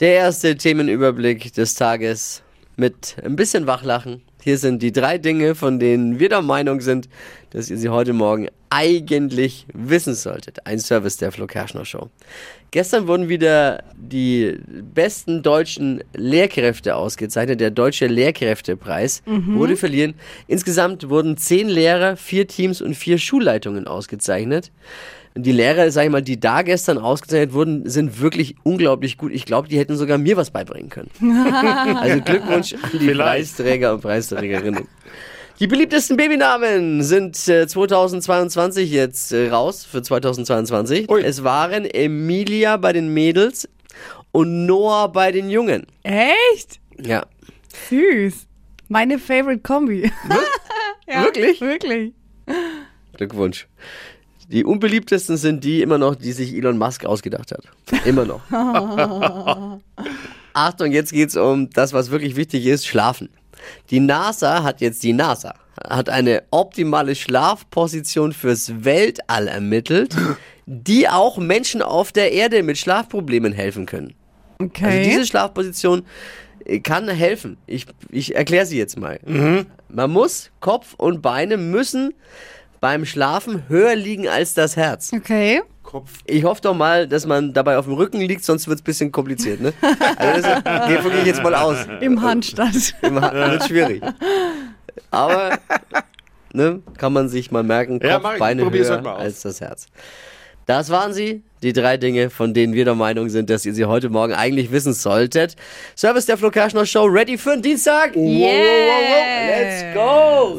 Der erste Themenüberblick des Tages mit ein bisschen Wachlachen. Hier sind die drei Dinge, von denen wir der Meinung sind, dass ihr sie heute Morgen eigentlich wissen solltet. Ein Service der Flo Kerschner Show. Gestern wurden wieder die besten deutschen Lehrkräfte ausgezeichnet. Der Deutsche Lehrkräftepreis wurde verliehen. Insgesamt wurden zehn Lehrer, vier Teams und vier Schulleitungen ausgezeichnet. Und die Lehrer, sag ich mal, die da gestern ausgezeichnet wurden, sind wirklich unglaublich gut. Ich glaube, die hätten sogar mir was beibringen können. also Glückwunsch an die Vielleicht. Preisträger und Preisträgerinnen. Die beliebtesten Babynamen sind äh, 2022 jetzt äh, raus für 2022. Ui. Es waren Emilia bei den Mädels und Noah bei den Jungen. Echt? Ja. Süß. Meine Favorite Kombi. ja, Wirklich? Wirklich. Glückwunsch. Die unbeliebtesten sind die immer noch, die sich Elon Musk ausgedacht hat. Immer noch. Achtung, jetzt geht's um das, was wirklich wichtig ist, Schlafen. Die NASA hat jetzt die NASA hat eine optimale Schlafposition fürs Weltall ermittelt, die auch Menschen auf der Erde mit Schlafproblemen helfen können. Okay. Also diese Schlafposition äh, kann helfen. Ich, ich erkläre sie jetzt mal. Man muss, Kopf und Beine müssen beim Schlafen höher liegen als das Herz. okay. Kopf. Ich hoffe doch mal, dass man dabei auf dem Rücken liegt, sonst wird es ein bisschen kompliziert. Ne? Also das geht wirklich jetzt mal aus. Im Handstand. Im Ha- Wird schwierig. Aber ne, kann man sich mal merken, Ja, Kopf, mach ich. Beine höher aus. als das Herz. Das waren sie, die drei Dinge, von denen wir der Meinung sind, dass ihr sie heute Morgen eigentlich wissen solltet. Service der Flo Show, ready für den Dienstag? Yeah. Let's go!